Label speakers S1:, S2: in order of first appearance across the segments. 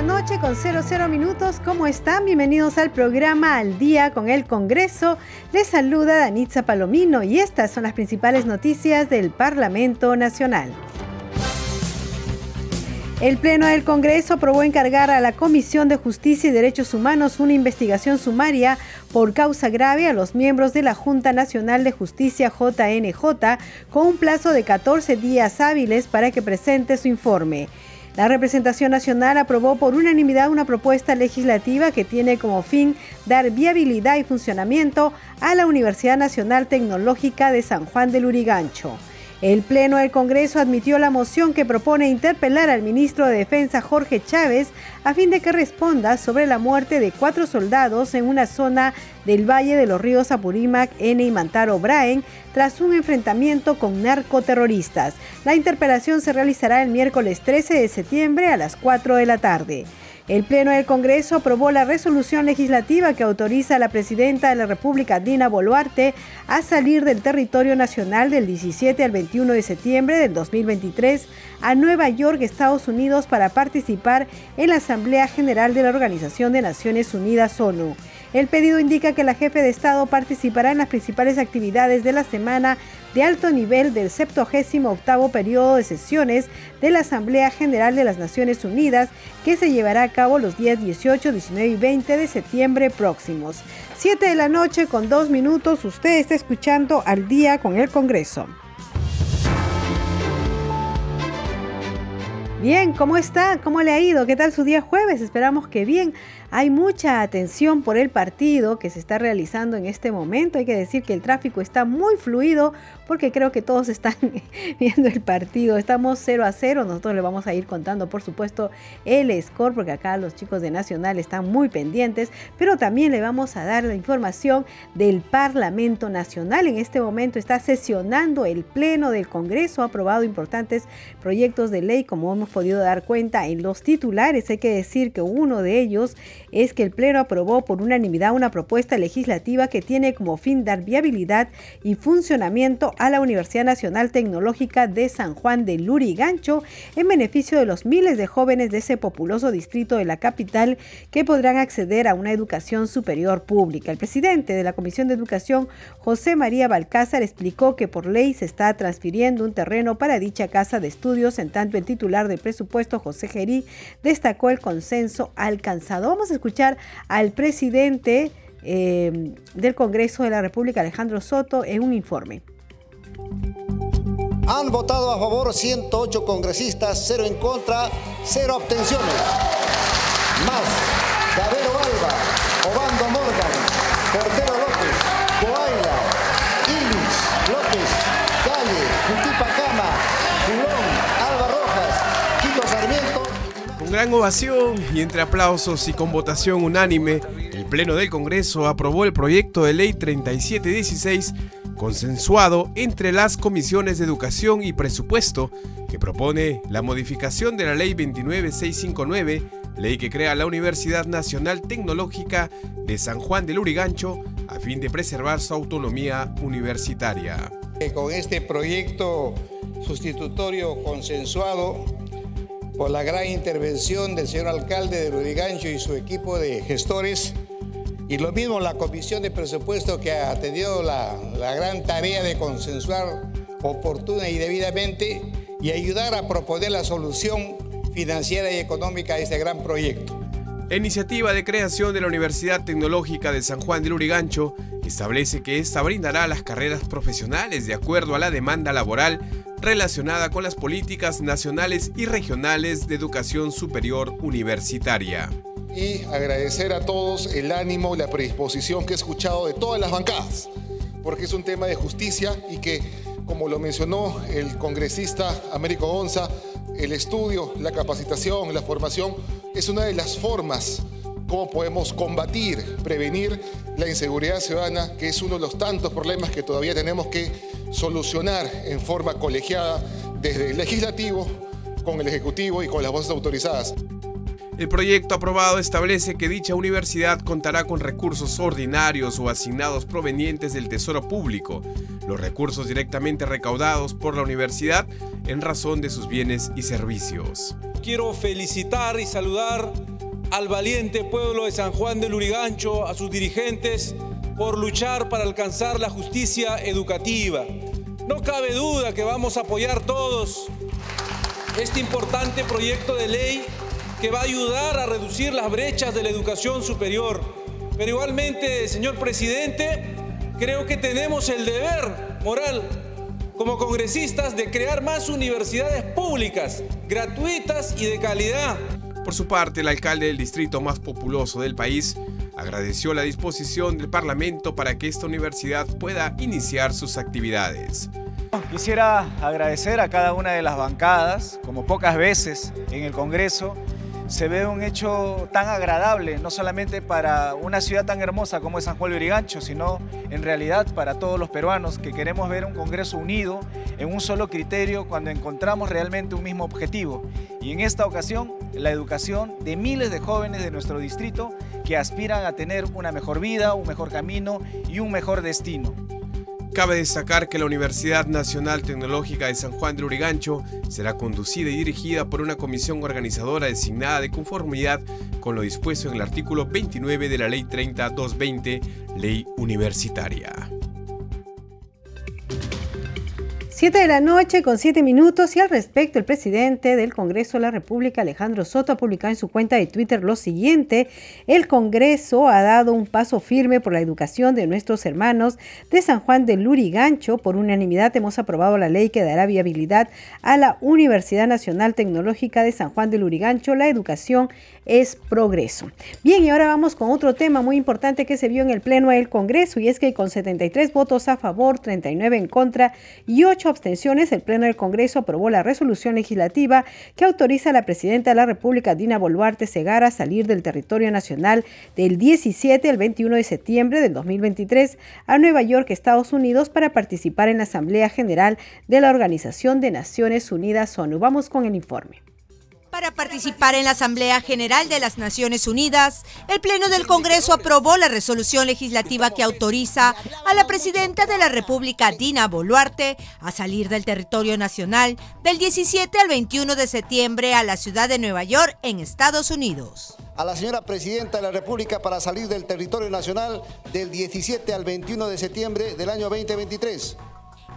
S1: La noche con 00 minutos. ¿Cómo están? Bienvenidos al programa Al Día con el Congreso. Les saluda Danitza Palomino y estas son las principales noticias del Parlamento Nacional. El Pleno del Congreso aprobó encargar a la Comisión de Justicia y Derechos Humanos una investigación sumaria por causa grave a los miembros de la Junta Nacional de Justicia JNJ con un plazo de 14 días hábiles para que presente su informe. La representación nacional aprobó por unanimidad una propuesta legislativa que tiene como fin dar viabilidad y funcionamiento a la Universidad Nacional Tecnológica de San Juan del Urigancho. El Pleno del Congreso admitió la moción que propone interpelar al ministro de Defensa Jorge Chávez a fin de que responda sobre la muerte de cuatro soldados en una zona del Valle de los Ríos Apurímac, N y Mantaro Braen tras un enfrentamiento con narcoterroristas. La interpelación se realizará el miércoles 13 de septiembre a las 4 de la tarde. El Pleno del Congreso aprobó la resolución legislativa que autoriza a la presidenta de la República, Dina Boluarte, a salir del territorio nacional del 17 al 21 de septiembre del 2023 a Nueva York, Estados Unidos, para participar en la Asamblea General de la Organización de Naciones Unidas, ONU. El pedido indica que la jefe de Estado participará en las principales actividades de la semana de alto nivel del 78 periodo de sesiones de la Asamblea General de las Naciones Unidas que se llevará a cabo los días 18, 19 y 20 de septiembre próximos. 7 de la noche con dos minutos, usted está escuchando al día con el Congreso. Bien, ¿cómo está? ¿Cómo le ha ido? ¿Qué tal su día jueves? Esperamos que bien. Hay mucha atención por el partido que se está realizando en este momento. Hay que decir que el tráfico está muy fluido porque creo que todos están viendo el partido. Estamos 0 a 0. Nosotros le vamos a ir contando, por supuesto, el score porque acá los chicos de Nacional están muy pendientes. Pero también le vamos a dar la información del Parlamento Nacional. En este momento está sesionando el Pleno del Congreso. Ha aprobado importantes proyectos de ley, como hemos podido dar cuenta en los titulares. Hay que decir que uno de ellos es que el Pleno aprobó por unanimidad una propuesta legislativa que tiene como fin dar viabilidad y funcionamiento a la Universidad Nacional Tecnológica de San Juan de Lurigancho en beneficio de los miles de jóvenes de ese populoso distrito de la capital que podrán acceder a una educación superior pública. El presidente de la Comisión de Educación, José María Balcázar, explicó que por ley se está transfiriendo un terreno para dicha casa de estudios, en tanto el titular del presupuesto, José Gerí, destacó el consenso alcanzado. Vamos a escuchar al presidente eh, del Congreso de la República, Alejandro Soto, en un informe.
S2: Han votado a favor 108 congresistas, cero en contra, cero abstenciones. Más, Cabero Alba, Obando Morgan, Portero López, Coaila, Ilis, López, Calle, Jutipacama, Fulón, Alba Rojas, Quito Sarmiento.
S3: Con gran ovación y entre aplausos y con votación unánime, el Pleno del Congreso aprobó el proyecto de ley 3716 consensuado entre las comisiones de Educación y Presupuesto, que propone la modificación de la Ley 29659, ley que crea la Universidad Nacional Tecnológica de San Juan del Urigancho, a fin de preservar su autonomía universitaria.
S4: Con este proyecto sustitutorio consensuado por la gran intervención del señor alcalde de Urigancho y su equipo de gestores, y lo mismo la Comisión de Presupuesto que ha tenido la, gran tarea de consensuar oportuna y debidamente y ayudar a proponer la solución financiera y económica a este gran proyecto.
S3: La iniciativa de creación de la Universidad Tecnológica de San Juan del Urigancho establece que esta brindará las carreras profesionales de acuerdo a la demanda laboral relacionada con las políticas nacionales y regionales de educación superior universitaria
S5: y agradecer a todos el ánimo y la predisposición que he escuchado de todas las bancadas, porque es un tema de justicia y que, como lo mencionó el congresista Américo Gonza, el estudio, la capacitación, la formación es una de las formas cómo podemos combatir, prevenir la inseguridad ciudadana, que es uno de los tantos problemas que todavía tenemos que solucionar en forma colegiada desde el legislativo, con el ejecutivo y con las voces autorizadas.
S3: El proyecto aprobado establece que dicha universidad contará con recursos ordinarios o asignados provenientes del Tesoro Público, los recursos directamente recaudados por la universidad en razón de sus bienes y servicios.
S6: Quiero felicitar y saludar al valiente pueblo de San Juan del Lurigancho, a sus dirigentes, por luchar para alcanzar la justicia educativa. No cabe duda que vamos a apoyar todos este importante proyecto de ley que va a ayudar a reducir las brechas de la educación superior. Pero igualmente, señor presidente, creo que tenemos el deber moral como congresistas de crear más universidades públicas, gratuitas y de calidad.
S3: Por su parte, el alcalde del distrito más populoso del país agradeció la disposición del Parlamento para que esta universidad pueda iniciar sus actividades.
S7: Quisiera agradecer a cada una de las bancadas, como pocas veces en el Congreso, se ve un hecho tan agradable, no solamente para una ciudad tan hermosa como es San Juan de Urigancho, sino en realidad para todos los peruanos que queremos ver un Congreso unido en un solo criterio cuando encontramos realmente un mismo objetivo. Y en esta ocasión, la educación de miles de jóvenes de nuestro distrito que aspiran a tener una mejor vida, un mejor camino y un mejor destino.
S3: Cabe destacar que la Universidad Nacional Tecnológica de San Juan de Urigancho será conducida y dirigida por una comisión organizadora designada de conformidad con lo dispuesto en el artículo 29 de la Ley 30-220, Ley Universitaria.
S1: 7 de la noche con 7 minutos y al respecto el presidente del Congreso de la República Alejandro Soto ha publicado en su cuenta de Twitter lo siguiente, el Congreso ha dado un paso firme por la educación de nuestros hermanos de San Juan de Lurigancho, por unanimidad hemos aprobado la ley que dará viabilidad a la Universidad Nacional Tecnológica de San Juan de Lurigancho, la educación es progreso. Bien, y ahora vamos con otro tema muy importante que se vio en el Pleno del Congreso y es que con 73 votos a favor, 39 en contra y 8 abstenciones, el Pleno del Congreso aprobó la resolución legislativa que autoriza a la Presidenta de la República, Dina Boluarte Segara, a salir del territorio nacional del 17 al 21 de septiembre del 2023 a Nueva York, Estados Unidos, para participar en la Asamblea General de la Organización de Naciones Unidas, ONU. Vamos con el informe.
S8: Para participar en la Asamblea General de las Naciones Unidas, el Pleno del Congreso aprobó la resolución legislativa que autoriza a la Presidenta de la República, Dina Boluarte, a salir del territorio nacional del 17 al 21 de septiembre a la ciudad de Nueva York, en Estados Unidos.
S2: A la señora Presidenta de la República para salir del territorio nacional del 17 al 21 de septiembre del año 2023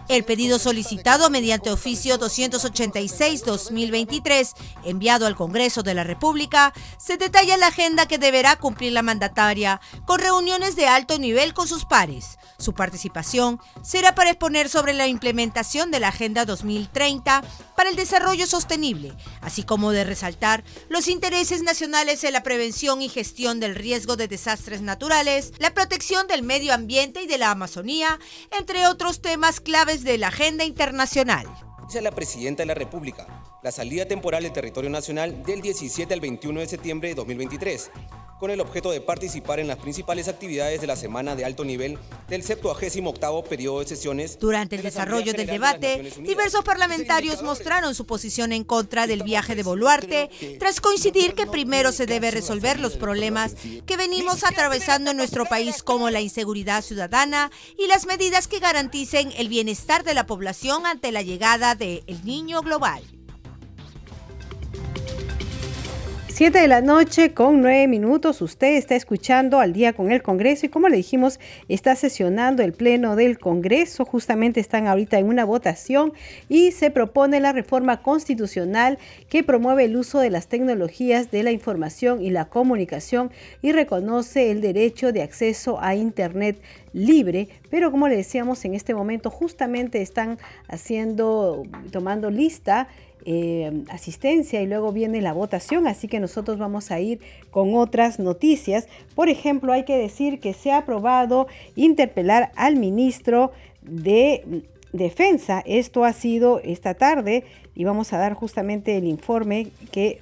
S8: el pedido solicitado mediante oficio 286-2023, enviado al Congreso de la República, se detalla la agenda que deberá cumplir la mandataria, con reuniones de alto nivel con sus pares. Su participación será para exponer sobre la implementación de la Agenda 2030 para el Desarrollo Sostenible, así como de resaltar los intereses nacionales en la prevención y gestión del riesgo de desastres naturales, la protección del medio ambiente y de la Amazonía, entre otros temas claves de la agenda internacional.
S9: Dice la Presidenta de la República, la salida temporal del territorio nacional del 17 al 21 de septiembre de 2023 con el objeto de participar en las principales actividades de la semana de alto nivel del 78 periodo de sesiones.
S8: Durante el desarrollo del debate, diversos parlamentarios mostraron su posición en contra del viaje de Boluarte, tras coincidir que primero se debe resolver los problemas que venimos atravesando en nuestro país como la inseguridad ciudadana y las medidas que garanticen el bienestar de la población ante la llegada del niño global.
S1: 7 de la noche con 9 minutos. Usted está escuchando al día con el Congreso y como le dijimos, está sesionando el Pleno del Congreso. Justamente están ahorita en una votación y se propone la reforma constitucional que promueve el uso de las tecnologías de la información y la comunicación y reconoce el derecho de acceso a Internet libre, pero como le decíamos en este momento justamente están haciendo, tomando lista eh, asistencia y luego viene la votación, así que nosotros vamos a ir con otras noticias. Por ejemplo, hay que decir que se ha aprobado interpelar al ministro de Defensa. Esto ha sido esta tarde y vamos a dar justamente el informe que,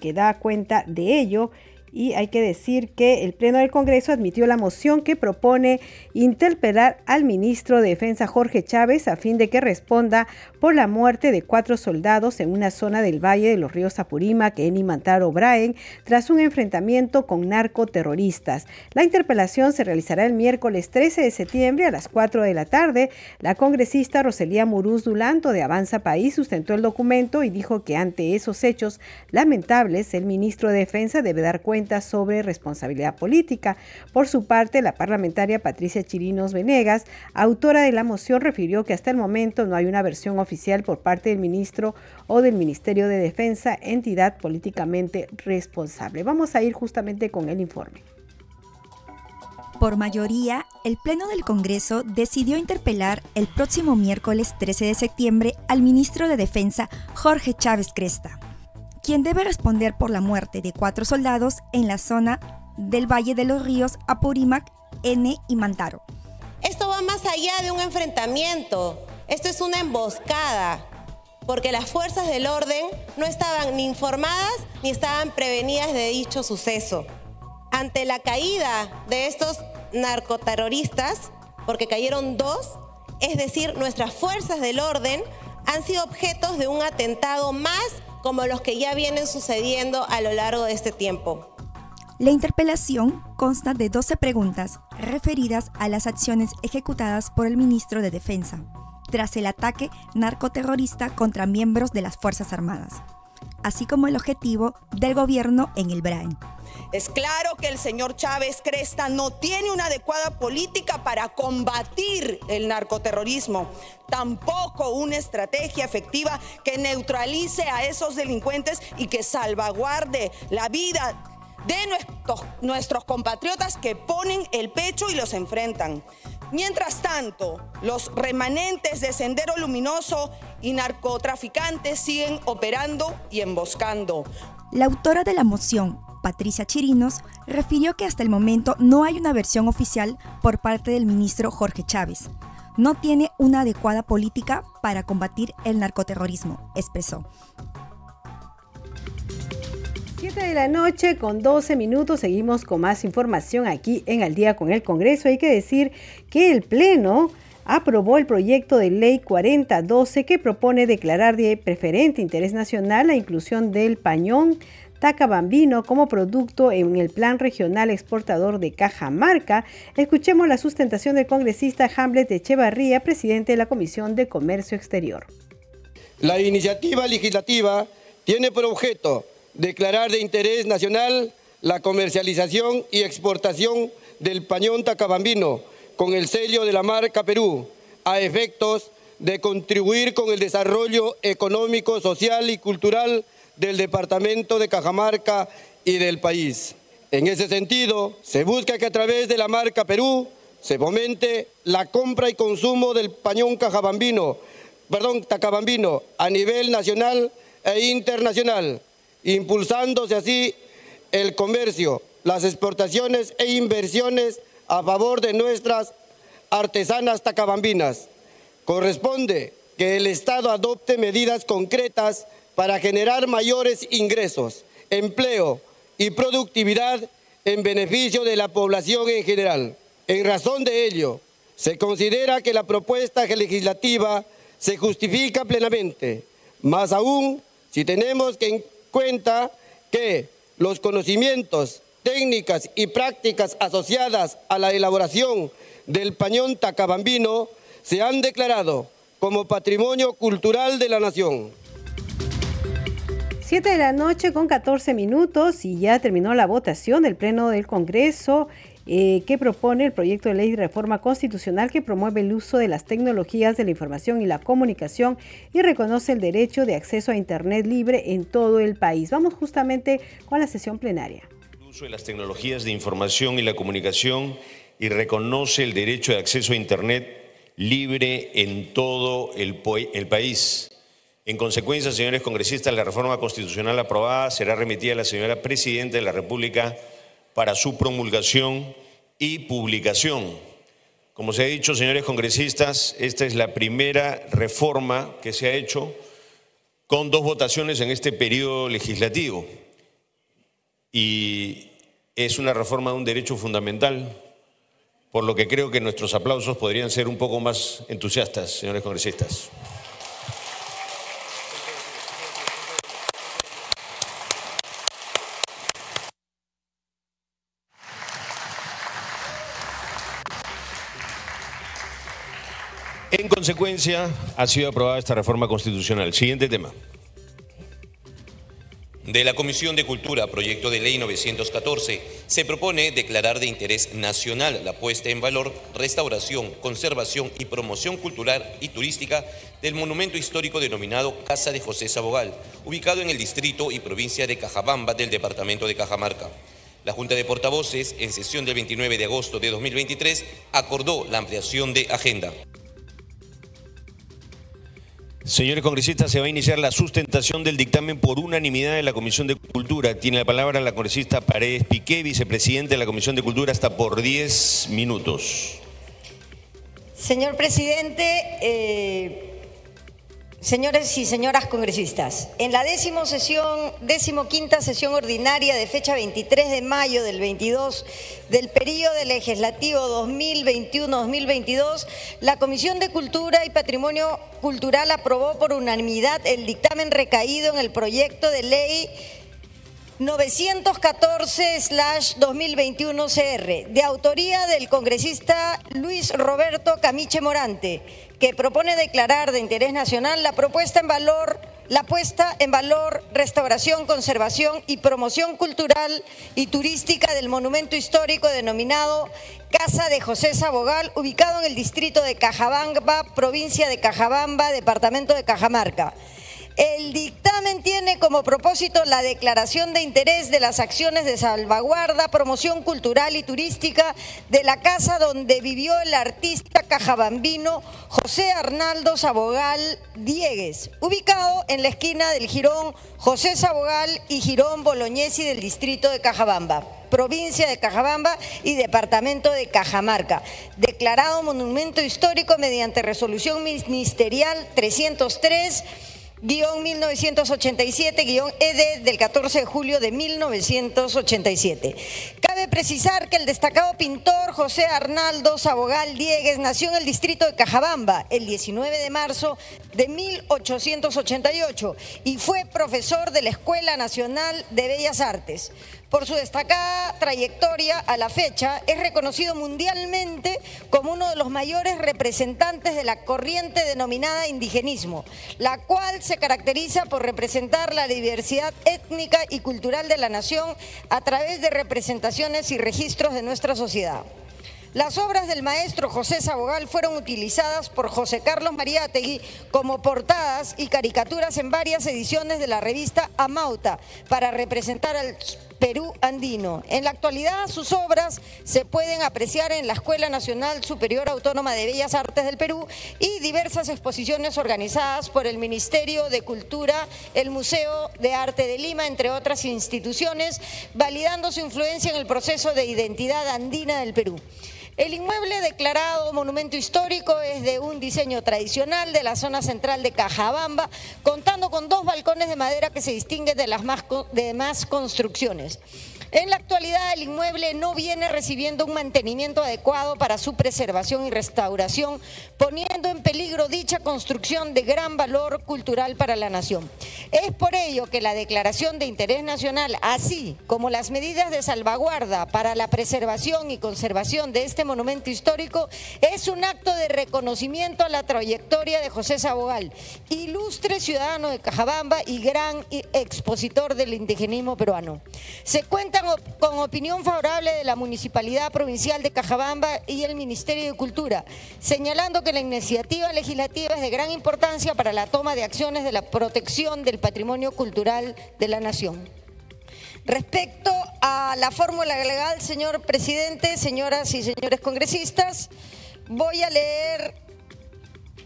S1: que da cuenta de ello y hay que decir que el Pleno del Congreso admitió la moción que propone interpelar al ministro de Defensa Jorge Chávez a fin de que responda por la muerte de cuatro soldados en una zona del Valle de los Ríos Apurímac en Imantaro Braen tras un enfrentamiento con narcoterroristas. La interpelación se realizará el miércoles 13 de septiembre a las 4 de la tarde. La congresista Roselía Muruz Dulanto de Avanza País sustentó el documento y dijo que ante esos hechos lamentables el ministro de Defensa debe dar cuenta sobre responsabilidad política. Por su parte, la parlamentaria Patricia Chirinos Venegas, autora de la moción, refirió que hasta el momento no hay una versión oficial por parte del ministro o del Ministerio de Defensa, entidad políticamente responsable. Vamos a ir justamente con el informe.
S10: Por mayoría, el Pleno del Congreso decidió interpelar el próximo miércoles 13 de septiembre al ministro de Defensa, Jorge Chávez Cresta quien debe responder por la muerte de cuatro soldados en la zona del Valle de los Ríos Apurímac, N y Mantaro.
S11: Esto va más allá de un enfrentamiento, esto es una emboscada, porque las fuerzas del orden no estaban ni informadas ni estaban prevenidas de dicho suceso. Ante la caída de estos narcoterroristas, porque cayeron dos, es decir, nuestras fuerzas del orden han sido objetos de un atentado más como los que ya vienen sucediendo a lo largo de este tiempo.
S10: La interpelación consta de 12 preguntas referidas a las acciones ejecutadas por el ministro de Defensa tras el ataque narcoterrorista contra miembros de las Fuerzas Armadas, así como el objetivo del gobierno en el Brain.
S12: Es claro que el señor Chávez Cresta no tiene una adecuada política para combatir el narcoterrorismo, tampoco una estrategia efectiva que neutralice a esos delincuentes y que salvaguarde la vida de nuestros, nuestros compatriotas que ponen el pecho y los enfrentan. Mientras tanto, los remanentes de Sendero Luminoso y narcotraficantes siguen operando y emboscando.
S10: La autora de la moción, Patricia Chirinos, refirió que hasta el momento no hay una versión oficial por parte del ministro Jorge Chávez. No tiene una adecuada política para combatir el narcoterrorismo, expresó.
S1: 7 de la noche con 12 minutos seguimos con más información aquí en Al día con el Congreso. Hay que decir que el Pleno aprobó el proyecto de ley 4012 que propone declarar de preferente interés nacional la inclusión del pañón Bambino como producto en el Plan Regional Exportador de Cajamarca. Escuchemos la sustentación del congresista Hamlet Echevarría, presidente de la Comisión de Comercio Exterior.
S13: La iniciativa legislativa tiene por objeto declarar de interés nacional la comercialización y exportación del pañón tacabambino con el sello de la marca Perú, a efectos de contribuir con el desarrollo económico, social y cultural del departamento de Cajamarca y del país. En ese sentido, se busca que a través de la marca Perú se fomente la compra y consumo del pañón cajabambino, perdón, tacabambino a nivel nacional e internacional, impulsándose así el comercio, las exportaciones e inversiones a favor de nuestras artesanas tacabambinas. Corresponde que el Estado adopte medidas concretas para generar mayores ingresos, empleo y productividad en beneficio de la población en general. En razón de ello, se considera que la propuesta legislativa se justifica plenamente, más aún si tenemos en cuenta que los conocimientos, técnicas y prácticas asociadas a la elaboración del pañón tacabambino se han declarado como patrimonio cultural de la nación.
S1: 7 de la noche con 14 minutos y ya terminó la votación del Pleno del Congreso eh, que propone el proyecto de ley de reforma constitucional que promueve el uso de las tecnologías de la información y la comunicación y reconoce el derecho de acceso a Internet libre en todo el país. Vamos justamente con la sesión plenaria.
S14: El uso de las tecnologías de información y la comunicación y reconoce el derecho de acceso a Internet libre en todo el, el país en consecuencia, señores congresistas, la reforma constitucional aprobada será remitida a la señora Presidenta de la República para su promulgación y publicación. Como se ha dicho, señores congresistas, esta es la primera reforma que se ha hecho con dos votaciones en este periodo legislativo. Y es una reforma de un derecho fundamental, por lo que creo que nuestros aplausos podrían ser un poco más entusiastas, señores congresistas. En consecuencia, ha sido aprobada esta reforma constitucional. Siguiente tema.
S15: De la Comisión de Cultura, proyecto de ley 914, se propone declarar de interés nacional la puesta en valor, restauración, conservación y promoción cultural y turística del monumento histórico denominado Casa de José Sabogal, ubicado en el distrito y provincia de Cajabamba del departamento de Cajamarca. La Junta de Portavoces, en sesión del 29 de agosto de 2023, acordó la ampliación de agenda.
S14: Señores congresistas, se va a iniciar la sustentación del dictamen por unanimidad de la Comisión de Cultura. Tiene la palabra la congresista Paredes Piqué, vicepresidente de la Comisión de Cultura, hasta por 10 minutos.
S16: Señor presidente, eh, Señores y señoras congresistas, en la décimo decimoquinta sesión ordinaria de fecha 23 de mayo del 22 del periodo legislativo 2021-2022, la Comisión de Cultura y Patrimonio Cultural aprobó por unanimidad el dictamen recaído en el proyecto de ley 914-2021-CR, de autoría del congresista Luis Roberto Camiche Morante, que propone declarar de interés nacional la propuesta en valor la puesta en valor, restauración, conservación y promoción cultural y turística del monumento histórico denominado Casa de José Sabogal, ubicado en el distrito de Cajabamba, provincia de Cajabamba, departamento de Cajamarca. El dictamen tiene como propósito la declaración de interés de las acciones de salvaguarda, promoción cultural y turística de la casa donde vivió el artista cajabambino José Arnaldo Sabogal Diegues, ubicado en la esquina del Girón José Sabogal y Girón Boloñesi del distrito de Cajabamba provincia de Cajabamba y departamento de Cajamarca, declarado monumento histórico mediante resolución ministerial 303 1987-ED del 14 de julio de 1987. Cabe precisar que el destacado pintor José Arnaldo Sabogal Diegues nació en el distrito de Cajabamba el 19 de marzo de 1888 y fue profesor de la Escuela Nacional de Bellas Artes. Por su destacada trayectoria a la fecha, es reconocido mundialmente como uno de los mayores representantes de la corriente denominada indigenismo, la cual se caracteriza por representar la diversidad étnica y cultural de la nación a través de representaciones y registros de nuestra sociedad. Las obras del maestro José Sabogal fueron utilizadas por José Carlos Mariátegui como portadas y caricaturas en varias ediciones de la revista Amauta para representar al Perú andino. En la actualidad sus obras se pueden apreciar en la Escuela Nacional Superior Autónoma de Bellas Artes del Perú y diversas exposiciones organizadas por el Ministerio de Cultura, el Museo de Arte de Lima, entre otras instituciones, validando su influencia en el proceso de identidad andina del Perú. El inmueble declarado monumento histórico es de un diseño tradicional de la zona central de Cajabamba, contando con dos balcones de madera que se distinguen de las demás construcciones. En la actualidad el inmueble no viene recibiendo un mantenimiento adecuado para su preservación y restauración, poniendo en peligro dicha construcción de gran valor cultural para la nación. Es por ello que la declaración de interés nacional, así como las medidas de salvaguarda para la preservación y conservación de este monumento histórico, es un acto de reconocimiento a la trayectoria de José Sabogal, ilustre ciudadano de Cajabamba y gran expositor del indigenismo peruano. Se cuentan con opinión favorable de la Municipalidad Provincial de Cajabamba y el Ministerio de Cultura, señalando que la iniciativa legislativa es de gran importancia para la toma de acciones de la protección del patrimonio cultural de la nación. Respecto a la fórmula legal, señor presidente, señoras y señores congresistas, voy a leer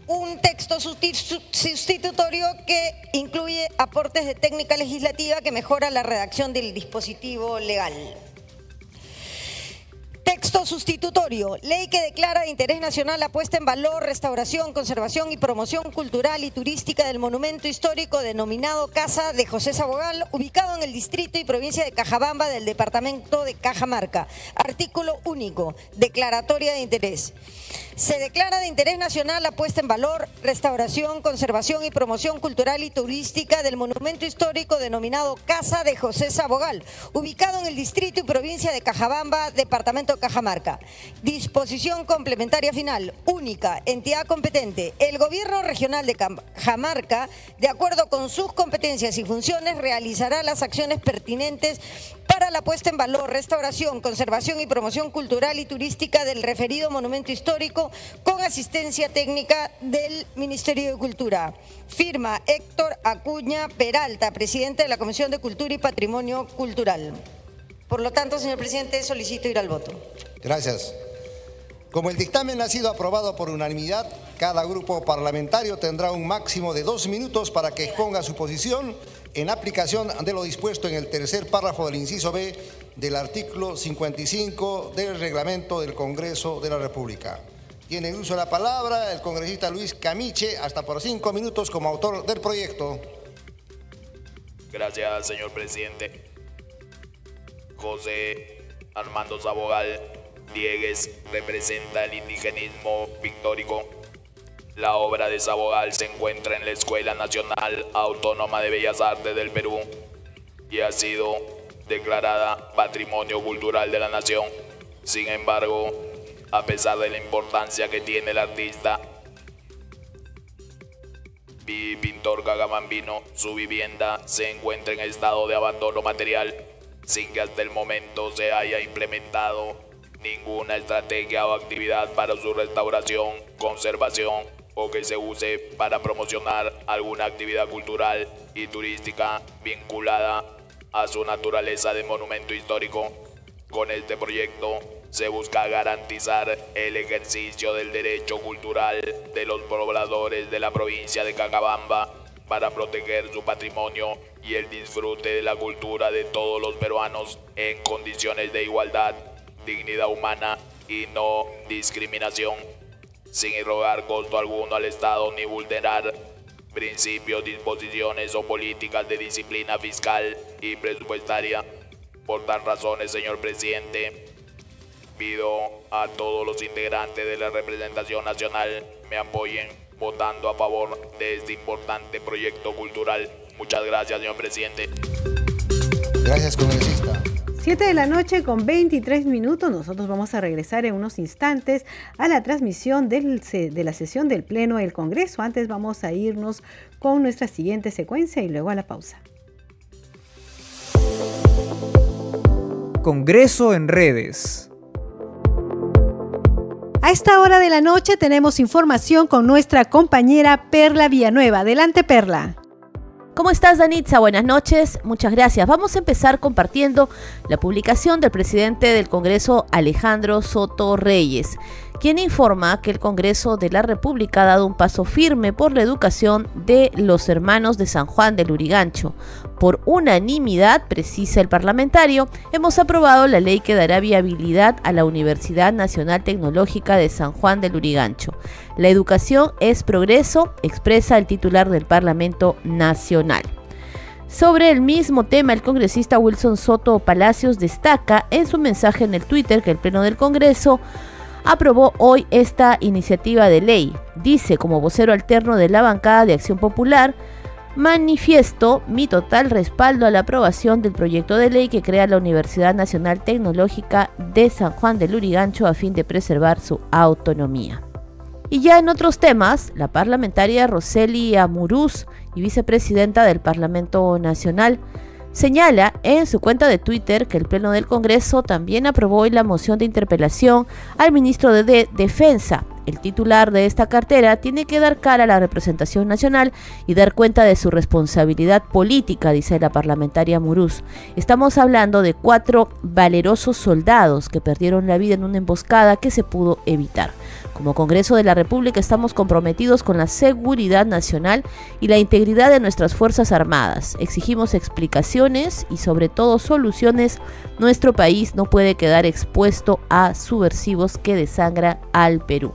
S16: un texto sustitutorio que incluye aportes de técnica legislativa que mejora la redacción del dispositivo legal. Texto sustitutorio, ley que declara de interés nacional la puesta en valor, restauración, conservación y promoción cultural y turística del monumento histórico denominado Casa de José Sabogal, ubicado en el distrito y provincia de Cajabamba del departamento de Cajamarca. Artículo único, declaratoria de interés. Se declara de interés nacional la puesta en valor, restauración, conservación y promoción cultural y turística del monumento histórico denominado Casa de José Sabogal, ubicado en el distrito y provincia de Cajabamba, departamento de Cajamarca. Disposición complementaria final, única, entidad competente. El gobierno regional de Cajamarca, de acuerdo con sus competencias y funciones, realizará las acciones pertinentes para la puesta en valor, restauración, conservación y promoción cultural y turística del referido monumento histórico con asistencia técnica del Ministerio de Cultura. Firma Héctor Acuña Peralta, presidente de la Comisión de Cultura y Patrimonio Cultural. Por lo tanto, señor presidente, solicito ir al voto.
S2: Gracias. Como el dictamen ha sido aprobado por unanimidad, cada grupo parlamentario tendrá un máximo de dos minutos para que exponga su posición en aplicación de lo dispuesto en el tercer párrafo del inciso B del artículo 55 del reglamento del Congreso de la República. Tiene uso de la palabra el congresista Luis Camiche, hasta por cinco minutos como autor del proyecto.
S17: Gracias, señor presidente. José Armando Sabogal Diegues representa el indigenismo pictórico. La obra de Sabogal se encuentra en la Escuela Nacional Autónoma de Bellas Artes del Perú y ha sido declarada Patrimonio Cultural de la Nación. Sin embargo, a pesar de la importancia que tiene el artista. Mi pintor Gagamambino, su vivienda se encuentra en estado de abandono material, sin que hasta el momento se haya implementado ninguna estrategia o actividad para su restauración, conservación o que se use para promocionar alguna actividad cultural y turística vinculada a su naturaleza de monumento histórico. Con este proyecto se busca garantizar el ejercicio del derecho cultural de los pobladores de la provincia de Cacabamba para proteger su patrimonio y el disfrute de la cultura de todos los peruanos en condiciones de igualdad, dignidad humana y no discriminación, sin irrogar costo alguno al Estado ni vulnerar principios, disposiciones o políticas de disciplina fiscal y presupuestaria. Por tal razones, señor presidente, pido a todos los integrantes de la representación nacional me apoyen votando a favor de este importante proyecto cultural. Muchas gracias, señor presidente.
S2: Gracias, congresista.
S1: 7 de la noche con 23 minutos. Nosotros vamos a regresar en unos instantes a la transmisión del, de la sesión del Pleno del Congreso. Antes vamos a irnos con nuestra siguiente secuencia y luego a la pausa.
S18: Congreso en redes.
S1: A esta hora de la noche tenemos información con nuestra compañera Perla Villanueva. Adelante, Perla.
S19: ¿Cómo estás, Danitza? Buenas noches, muchas gracias. Vamos a empezar compartiendo la publicación del presidente del Congreso, Alejandro Soto Reyes quien informa que el Congreso de la República ha dado un paso firme por la educación de los hermanos de San Juan del Urigancho. Por unanimidad, precisa el parlamentario, hemos aprobado la ley que dará viabilidad a la Universidad Nacional Tecnológica de San Juan del Urigancho. La educación es progreso, expresa el titular del Parlamento Nacional. Sobre el mismo tema, el congresista Wilson Soto Palacios destaca en su mensaje en el Twitter que el Pleno del Congreso aprobó hoy esta iniciativa de ley. Dice, como vocero alterno de la bancada de Acción Popular, manifiesto mi total respaldo a la aprobación del proyecto de ley que crea la Universidad Nacional Tecnológica de San Juan del Lurigancho a fin de preservar su autonomía. Y ya en otros temas, la parlamentaria Roseli Amuruz y vicepresidenta del Parlamento Nacional señala en su cuenta de Twitter que el Pleno del Congreso también aprobó la moción de interpelación al ministro de, Defensa. El titular de esta cartera tiene que dar cara a la representación nacional y dar cuenta de su responsabilidad política, dice la parlamentaria Muruz. Estamos hablando de cuatro valerosos soldados que perdieron la vida en una emboscada que se pudo evitar. Como Congreso de la República estamos comprometidos con la seguridad nacional y la integridad de nuestras Fuerzas Armadas. Exigimos explicaciones y sobre todo soluciones. Nuestro país no puede quedar expuesto a subversivos que desangra al Perú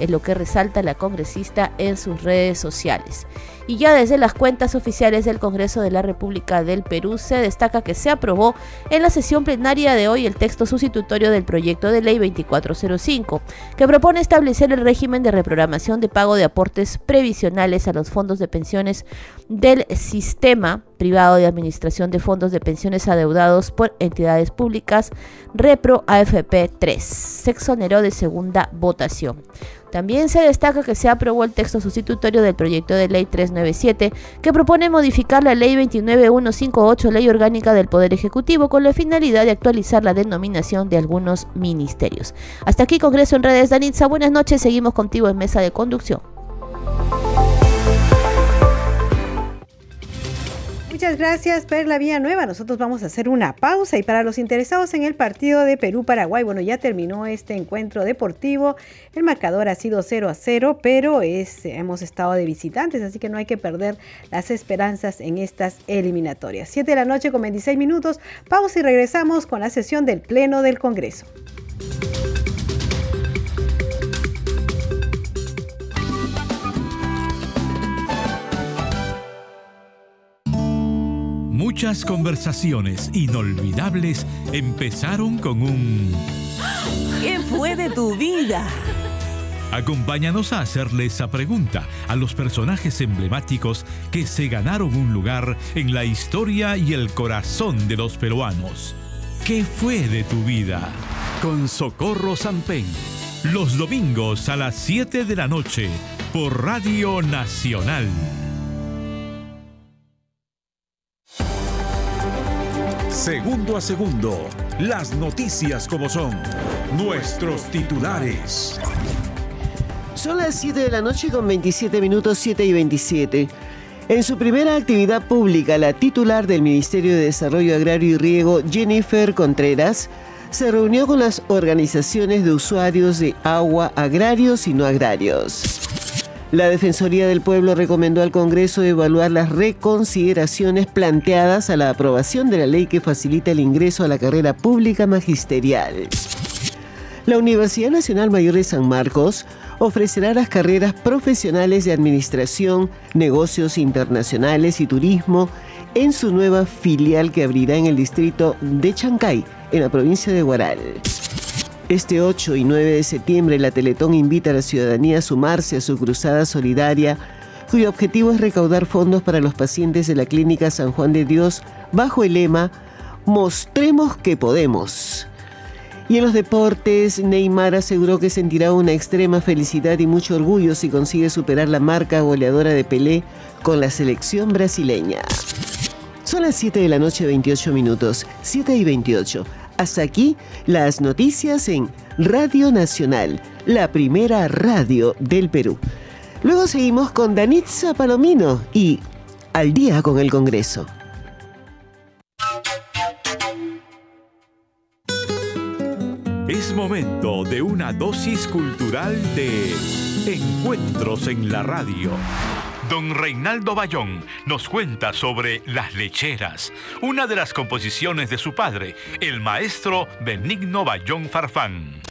S19: es lo que resalta la congresista en sus redes sociales. Y ya desde las cuentas oficiales del Congreso de la República del Perú se destaca que se aprobó en la sesión plenaria de hoy el texto sustitutorio del proyecto de ley 2405, que propone establecer el régimen de reprogramación de pago de aportes previsionales a los fondos de pensiones del sistema privado de administración de fondos de pensiones adeudados por entidades públicas, Repro AFP 3. Se exoneró de segunda votación. También se destaca que se aprobó el texto sustitutorio del proyecto de ley 397 que propone modificar la ley 29158, ley orgánica del Poder Ejecutivo, con la finalidad de actualizar la denominación de algunos ministerios. Hasta aquí Congreso en redes Danitza. Buenas noches, seguimos contigo en mesa de conducción.
S1: Muchas gracias, Perla Nueva. Nosotros vamos a hacer una pausa y para los interesados en el partido de Perú-Paraguay, bueno, ya terminó este encuentro deportivo. El marcador ha sido 0 a 0, pero es, hemos estado de visitantes, así que no hay que perder las esperanzas en estas eliminatorias. 7 de la noche con 26 minutos. Pausa y regresamos con la sesión del Pleno del Congreso.
S18: Muchas conversaciones inolvidables empezaron con un...
S20: ¿Qué fue de tu vida?
S18: Acompáñanos a hacerle esa pregunta a los personajes emblemáticos que se ganaron un lugar en la historia y el corazón de los peruanos. ¿Qué fue de tu vida? Con Socorro Sampen. Los domingos a las 7 de la noche por Radio Nacional. Segundo a segundo, las noticias como son, nuestros titulares.
S21: Son las 7 de la noche con 27 minutos 7 y 27. En su primera actividad pública, la titular del Ministerio de Desarrollo Agrario y Riego, Jennifer Contreras, se reunió con las organizaciones de usuarios de agua agrarios y no agrarios. La Defensoría del Pueblo recomendó al Congreso evaluar las reconsideraciones planteadas a la aprobación de la ley que facilita el ingreso a la carrera pública magisterial. La Universidad Nacional Mayor de San Marcos ofrecerá las carreras profesionales de Administración, Negocios Internacionales y Turismo en su nueva filial que abrirá en el distrito de Chancay, en la provincia de Guaral. Este 8 y 9 de septiembre, la Teletón invita a la ciudadanía a sumarse a su cruzada solidaria, cuyo objetivo es recaudar fondos para los pacientes de la Clínica San Juan de Dios bajo el lema Mostremos que podemos. Y en los deportes, Neymar aseguró que sentirá una extrema felicidad y mucho orgullo si consigue superar la marca goleadora de Pelé con la selección brasileña. Son las 7 de la noche 28 minutos, 7 y 28. Hasta aquí las noticias en Radio Nacional, la primera radio del Perú. Luego seguimos con Danitza Palomino y Al día con el Congreso.
S18: Es momento de una dosis cultural de Encuentros en la Radio. Don Reinaldo Bayón nos cuenta sobre Las Lecheras, una de las composiciones de su padre, el maestro Benigno Bayón Farfán.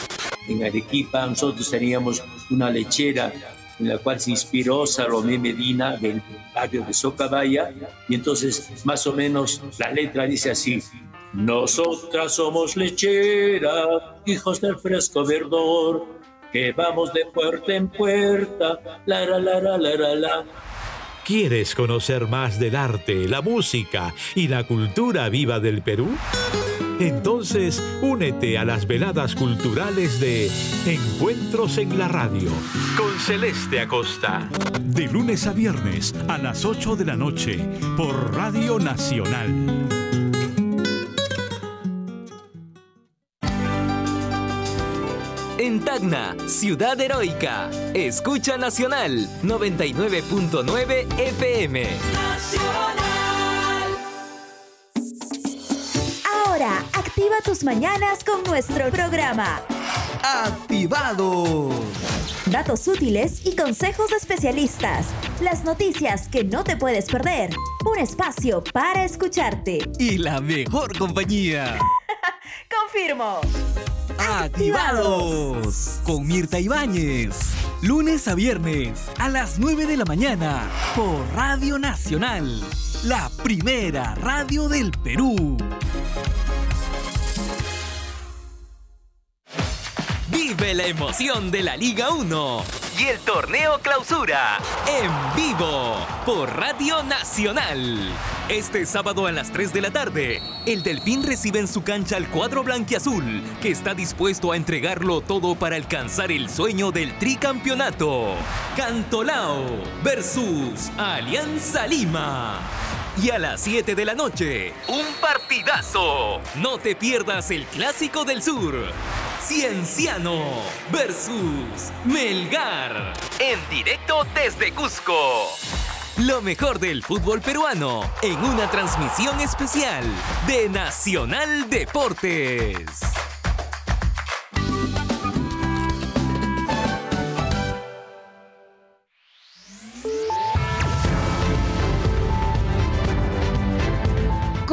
S22: En Arequipa nosotros teníamos una lechera en la cual se inspiró Salomé Medina del barrio de Socabaya, y entonces más o menos la letra dice así, nosotras somos lechera, hijos del fresco verdor, que vamos de puerta en puerta, la la la la la la la.
S18: ¿Quieres conocer más del arte, la música y la cultura viva del Perú? Entonces, únete a las veladas culturales de Encuentros en la Radio con Celeste Acosta. De lunes a viernes a las 8 de la noche por Radio Nacional.
S23: Tacna, Ciudad Heroica. Escucha Nacional 99.9 FM.
S10: Ahora, activa tus mañanas con nuestro programa.
S24: Activado.
S25: datos útiles y consejos de especialistas. Las noticias que no te puedes perder. Un espacio para escucharte.
S26: Y la mejor compañía.
S25: Confirmo.
S26: Activados con Mirta Ibáñez. Lunes a viernes a las 9 de la mañana por Radio Nacional, la primera radio del Perú.
S23: Vive la emoción de la Liga 1 y el torneo clausura en vivo por Radio Nacional. Este sábado a las 3 de la tarde, el Delfín recibe en su cancha al cuadro blanquiazul, que está dispuesto a entregarlo todo para alcanzar el sueño del tricampeonato. Cantolao versus Alianza Lima. Y a las 7 de la noche, un partidazo. No te pierdas el Clásico del Sur. Cienciano versus Melgar. En directo desde Cusco. Lo mejor del fútbol peruano en una transmisión especial de Nacional Deportes.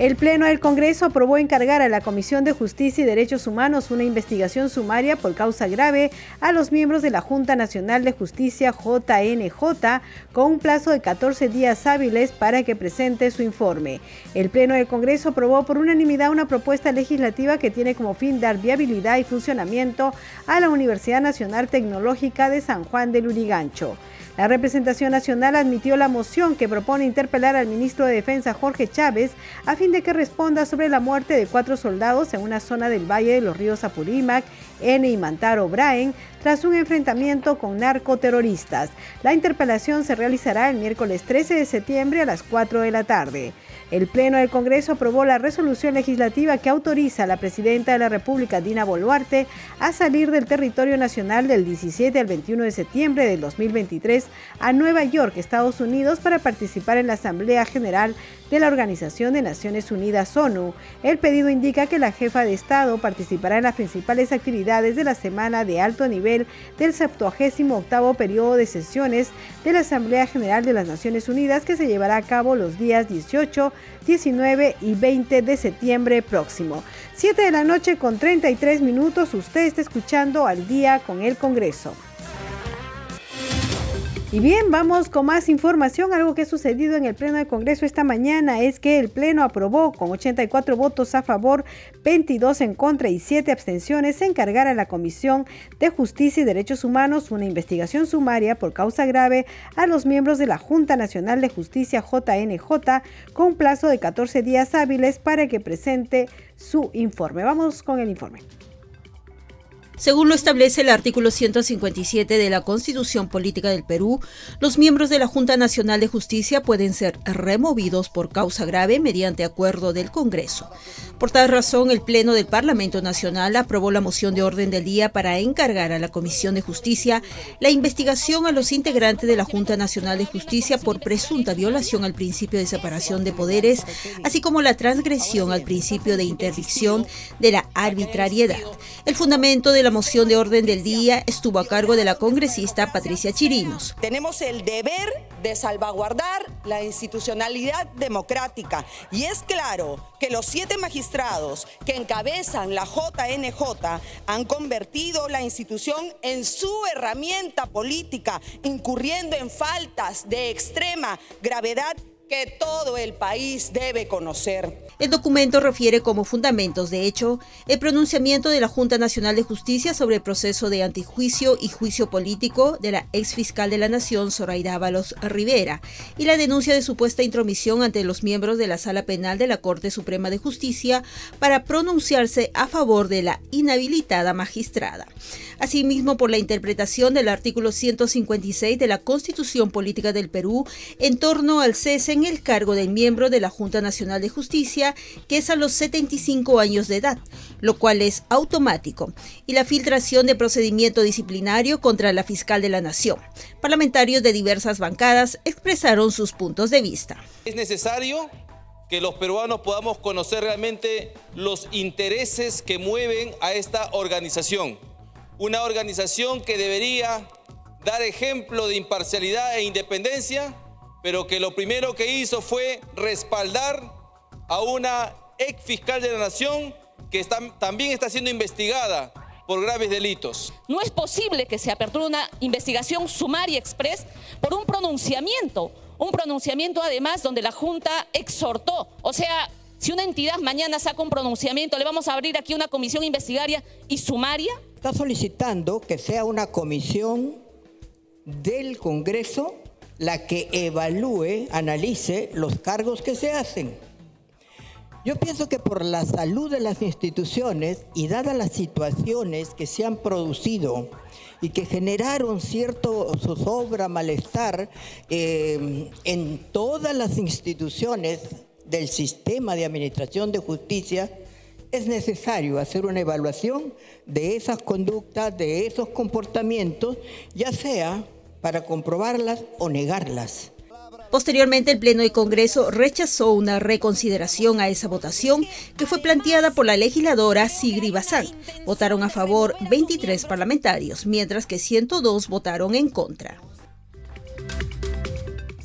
S1: El Pleno del Congreso aprobó encargar a la Comisión de Justicia y Derechos Humanos una investigación sumaria por causa grave a los miembros de la Junta Nacional de Justicia JNJ con un plazo de 14 días hábiles para que presente su informe. El Pleno del Congreso aprobó por unanimidad una propuesta legislativa que tiene como fin dar viabilidad y funcionamiento a la Universidad Nacional Tecnológica de San Juan del Urigancho. La representación nacional admitió la moción que propone interpelar al ministro de Defensa Jorge Chávez a fin de que responda sobre la muerte de cuatro soldados en una zona del Valle de los Ríos Apurímac, N y Mantaro Braen tras un enfrentamiento con narcoterroristas. La interpelación se realizará el miércoles 13 de septiembre a las 4 de la tarde. El Pleno del Congreso aprobó la resolución legislativa que autoriza a la Presidenta de la República, Dina Boluarte, a salir del territorio nacional del 17 al 21 de septiembre del 2023 a Nueva York, Estados Unidos, para participar en la Asamblea General de la Organización de Naciones Unidas ONU. El pedido indica que la jefa de Estado participará en las principales actividades de la semana de alto nivel del 78 periodo de sesiones de la Asamblea General de las Naciones Unidas que se llevará a cabo los días 18, 19 y 20 de septiembre próximo. 7 de la noche con 33 minutos, usted está escuchando al día con el Congreso. Y bien, vamos con más información. Algo que ha sucedido en el Pleno del Congreso esta mañana es que el Pleno aprobó con 84 votos a favor, 22 en contra y 7 abstenciones encargar a la Comisión de Justicia y Derechos Humanos una investigación sumaria por causa grave a los miembros de la Junta Nacional de Justicia JNJ con plazo de 14 días hábiles para que presente su informe. Vamos con el informe.
S27: Según lo establece el artículo 157 de la Constitución Política del Perú, los miembros de la Junta Nacional de Justicia pueden ser removidos por causa grave mediante acuerdo del Congreso. Por tal razón, el Pleno del Parlamento Nacional aprobó la moción de orden del día para encargar a la Comisión de Justicia la investigación a los integrantes de la Junta Nacional de Justicia por presunta violación al principio de separación de poderes, así como la transgresión al principio de interdicción de la arbitrariedad. El fundamento de la moción de orden del día estuvo a cargo de la congresista Patricia Chirinos.
S28: Tenemos el deber de salvaguardar la institucionalidad democrática y es claro que los siete magistrados que encabezan la JNJ han convertido la institución en su herramienta política, incurriendo en faltas de extrema gravedad
S12: que todo el país debe conocer.
S27: El documento refiere como fundamentos de hecho el pronunciamiento de la Junta Nacional de Justicia sobre el proceso de antijuicio y juicio político de la ex fiscal de la Nación, Zoraida Ábalos Rivera, y la denuncia de supuesta intromisión ante los miembros de la Sala Penal de la Corte Suprema de Justicia para pronunciarse a favor de la inhabilitada magistrada. Asimismo, por la interpretación del artículo 156 de la Constitución Política del Perú en torno al cese en el cargo del miembro de la Junta Nacional de Justicia, que es a los 75 años de edad, lo cual es automático, y la filtración de procedimiento disciplinario contra la fiscal de la Nación. Parlamentarios de diversas bancadas expresaron sus puntos de vista.
S29: Es necesario que los peruanos podamos conocer realmente los intereses que mueven a esta organización una organización que debería dar ejemplo de imparcialidad e independencia, pero que lo primero que hizo fue respaldar a una ex fiscal de la nación que también está siendo investigada por graves delitos.
S30: No es posible que se aperture una investigación sumaria express por un pronunciamiento, un pronunciamiento además donde la Junta exhortó, o sea, si una entidad mañana saca un pronunciamiento, ¿le vamos a abrir aquí una comisión investigaria y sumaria?
S31: Está solicitando que sea una comisión del Congreso la que evalúe, analice los cargos que se hacen. Yo pienso que por la salud de las instituciones y dadas las situaciones que se han producido y que generaron cierto zozobra, malestar eh, en todas las instituciones del sistema de administración de justicia, es necesario hacer una evaluación de esas conductas, de esos comportamientos, ya sea para comprobarlas o negarlas.
S27: Posteriormente, el Pleno del Congreso rechazó una reconsideración a esa votación que fue planteada por la legisladora Sigri Bazán. Votaron a favor 23 parlamentarios, mientras que 102 votaron en contra.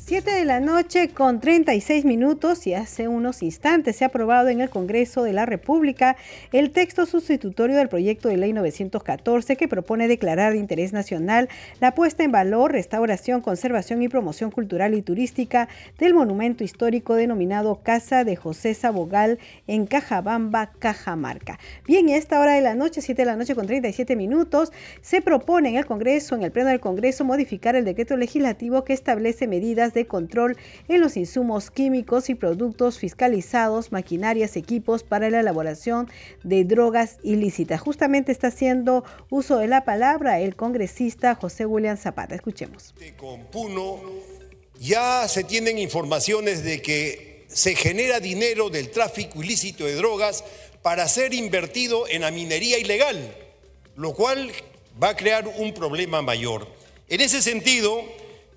S1: 7 de la noche con 36 minutos y hace unos instantes se ha aprobado en el Congreso de la República el texto sustitutorio del proyecto de ley 914 que propone declarar de interés nacional la puesta en valor, restauración, conservación y promoción cultural y turística del monumento histórico denominado Casa de José Sabogal en Cajabamba, Cajamarca. Bien, y a esta hora de la noche, 7 de la noche con 37 minutos, se propone en el Congreso, en el Pleno del Congreso, modificar el decreto legislativo que establece medidas de control en los insumos químicos y productos fiscalizados, maquinarias, equipos para la elaboración de drogas ilícitas. Justamente está haciendo uso de la palabra el congresista José William Zapata. Escuchemos.
S24: Con Puno ya se tienen informaciones de que se genera dinero del tráfico ilícito de drogas para ser invertido en la minería ilegal, lo cual va a crear un problema mayor. En ese sentido,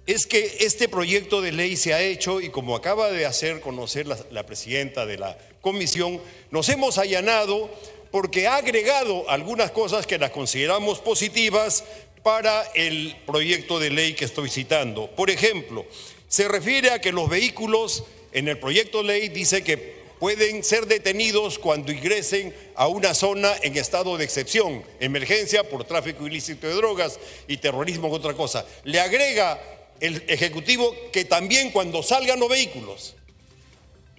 S24: es que este proyecto de ley se ha hecho y como acaba de hacer conocer la, presidenta de la comisión, nos hemos allanado porque ha agregado algunas cosas que las consideramos positivas para el proyecto de ley que estoy citando. Por ejemplo, se refiere a que los vehículos en el proyecto de ley dice que pueden ser detenidos cuando ingresen a una zona en estado de excepción, emergencia por tráfico ilícito de drogas y terrorismo otra cosa. Le agrega el Ejecutivo que también cuando salgan los vehículos,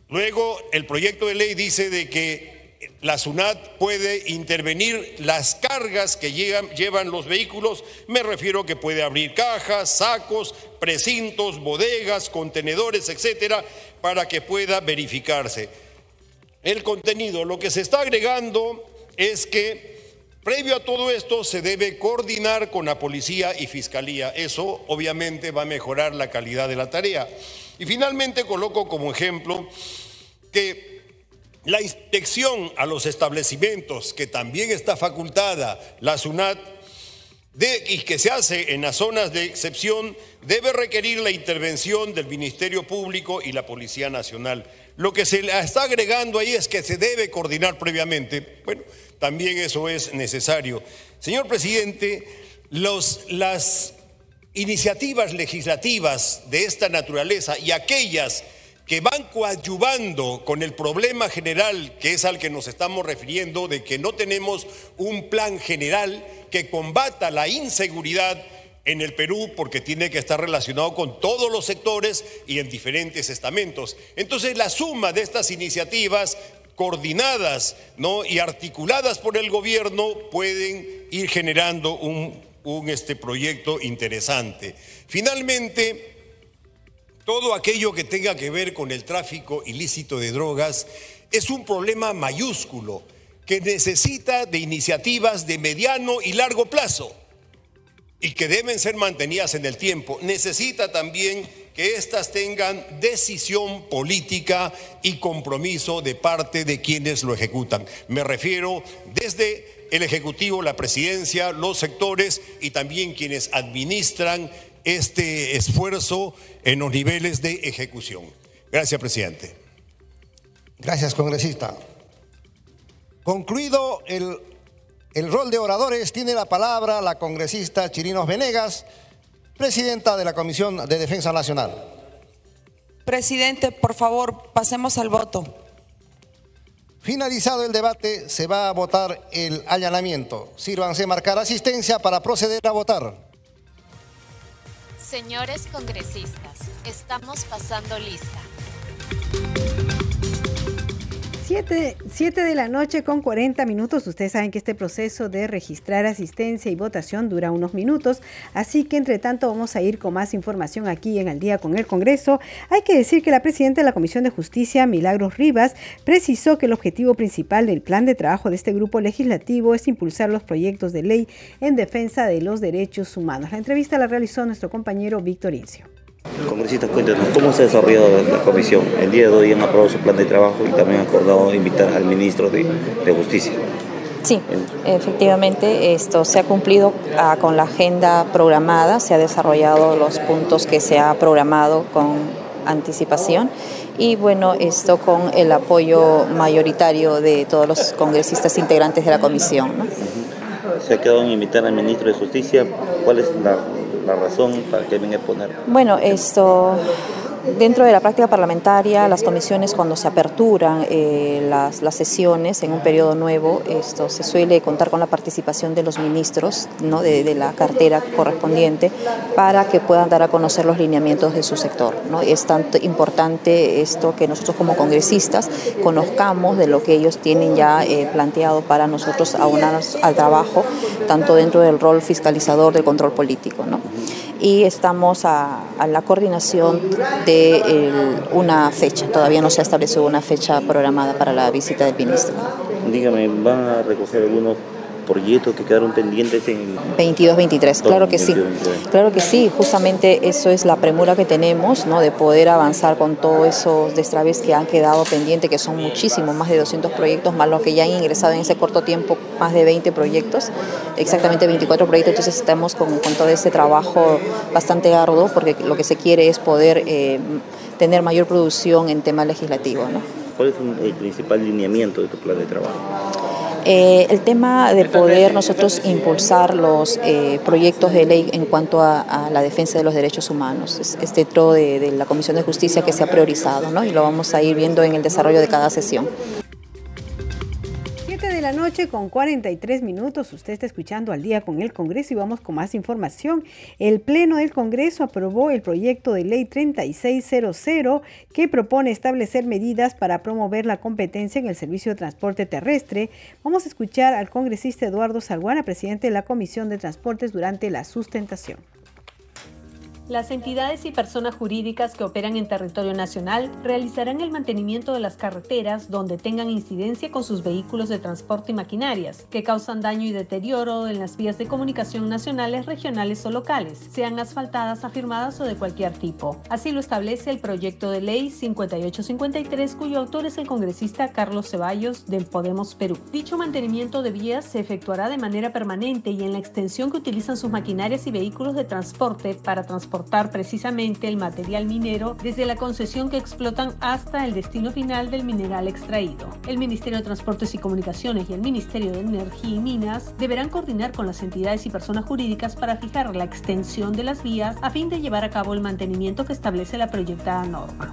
S24: luego el proyecto de ley dice de que la SUNAT puede intervenir las cargas que llevan los vehículos, me refiero que puede abrir cajas, sacos, precintos, bodegas, contenedores, etcétera, para que pueda verificarse. El contenido, lo que se está agregando es que Previo a todo esto se debe coordinar con la policía y fiscalía. Eso obviamente va a mejorar la calidad de la tarea. Y finalmente coloco como ejemplo que la inspección a los establecimientos, que también está facultada la SUNAT, y que se hace en las zonas de excepción, debe requerir la intervención del Ministerio Público y la Policía Nacional. Lo que se está agregando ahí es que se debe coordinar previamente. Bueno, también eso es necesario. Señor presidente, las iniciativas legislativas de esta naturaleza y aquellas que van coadyuvando con el problema general, que es al que nos estamos refiriendo, de que no tenemos un plan general que combata la inseguridad, en el Perú porque tiene que estar relacionado con todos los sectores y en diferentes estamentos. Entonces, la suma de estas iniciativas coordinadas ¿no? y articuladas por el gobierno pueden ir generando un, este, proyecto interesante. Finalmente, todo aquello que tenga que ver con el tráfico ilícito de drogas es un problema mayúsculo que necesita de iniciativas de mediano y largo plazo y que deben ser mantenidas en el tiempo. Necesita también que éstas tengan decisión política y compromiso de parte de quienes lo ejecutan. Me refiero desde el Ejecutivo, la Presidencia, los sectores y también quienes administran este esfuerzo en los niveles de ejecución. Gracias, presidente.
S2: Gracias, congresista. Concluido el, el rol de oradores, tiene la palabra la congresista Chirinos Venegas, presidenta de la Comisión de Defensa Nacional.
S28: Presidente, por favor, pasemos al voto.
S2: Finalizado el debate, se va a votar el allanamiento. Sírvanse marcar asistencia para proceder a votar.
S32: Señores congresistas, estamos pasando lista.
S1: 7, de la noche con 40 minutos. Ustedes saben que este proceso de registrar asistencia y votación dura unos minutos, así que entre tanto vamos a ir con más información aquí en Al día con el Congreso. Hay que decir que la presidenta de la Comisión de Justicia, Milagros Rivas, precisó que el objetivo principal del plan de trabajo de este grupo legislativo es impulsar los proyectos de ley en defensa de los derechos humanos. La entrevista la realizó nuestro compañero Víctor Incio.
S33: Congresistas, cuéntenos, ¿cómo se ha desarrollado la comisión? El día de hoy han aprobado su plan de trabajo y también han acordado invitar al ministro de, Justicia.
S34: Sí, efectivamente, esto se ha cumplido ah, con la agenda programada, se ha desarrollado los puntos que se ha programado con anticipación y bueno, esto con el apoyo mayoritario de todos los congresistas integrantes de la comisión.
S33: Se ha quedado en invitar al ministro de Justicia. ¿Cuál es la la razón para que venga a poner?
S34: Bueno, esto Dentro de la práctica parlamentaria, las comisiones cuando se aperturan eh, las, las, sesiones en un periodo nuevo, esto se suele contar con la participación de los ministros ¿no? de, de, la cartera correspondiente para que puedan dar a conocer los lineamientos de su sector. ¿no? Es tanto importante esto que nosotros como congresistas conozcamos de lo que ellos tienen ya eh, planteado para nosotros aunarnos al trabajo, tanto dentro del rol fiscalizador del control político. ¿no? Y estamos a, la coordinación de una fecha. Todavía no se ha establecido una fecha programada para la visita del ministro.
S33: Dígame, ¿van a recoger algunos proyectos que quedaron pendientes en
S34: 22 23 claro que sí. claro que sí. Justamente eso es la premura que tenemos no de poder avanzar con todos esos destraves que han quedado pendientes que son muchísimos más de 200 proyectos más los que ya han ingresado en ese corto tiempo más de 20 proyectos exactamente 24 proyectos. Entonces estamos con, con todo ese trabajo bastante arduo porque lo que se quiere es poder eh, tener mayor producción en tema legislativo ¿no?
S33: ¿Cuál es el principal lineamiento de tu plan de trabajo?
S34: Eh, el tema de poder nosotros impulsar los eh, proyectos de ley en cuanto a, la defensa de los derechos humanos. Es, es dentro de, de, la Comisión de Justicia que se ha priorizado ¿no? y lo vamos a ir viendo en el desarrollo de cada sesión
S1: la noche con 43 minutos. Usted está escuchando al día con el Congreso y vamos con más información. El Pleno del Congreso aprobó el proyecto de ley 3600 que propone establecer medidas para promover la competencia en el servicio de transporte terrestre. Vamos a escuchar al congresista Eduardo Salguana, presidente de la Comisión de Transportes, durante la sustentación.
S35: Las entidades y personas jurídicas que operan en territorio nacional realizarán el mantenimiento de las carreteras donde tengan incidencia con sus vehículos de transporte y maquinarias, que causan daño y deterioro en las vías de comunicación nacionales, regionales o locales, sean asfaltadas, afirmadas o de cualquier tipo. Así lo establece el proyecto de ley 5853, cuyo autor es el congresista Carlos Ceballos del Podemos Perú. Dicho mantenimiento de vías se efectuará de manera permanente y en la extensión que utilizan sus maquinarias y vehículos de transporte para transportar precisamente el material minero desde la concesión que explotan hasta el destino final del mineral extraído. El Ministerio de Transportes y Comunicaciones y el Ministerio de Energía y Minas deberán coordinar con las entidades y personas jurídicas para fijar la extensión de las vías a fin de llevar a cabo el mantenimiento que establece la proyectada norma.